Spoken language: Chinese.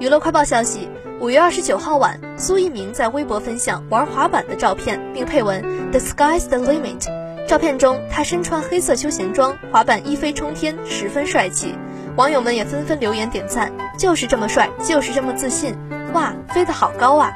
娱乐快报消息：五月二十九号晚，苏翊鸣在微博分享玩滑板的照片，并配文 “The sky's the limit”。照片中，他身穿黑色休闲装，滑板一飞冲天，十分帅气。网友们也纷纷留言点赞：“就是这么帅，就是这么自信，哇，飞得好高啊！”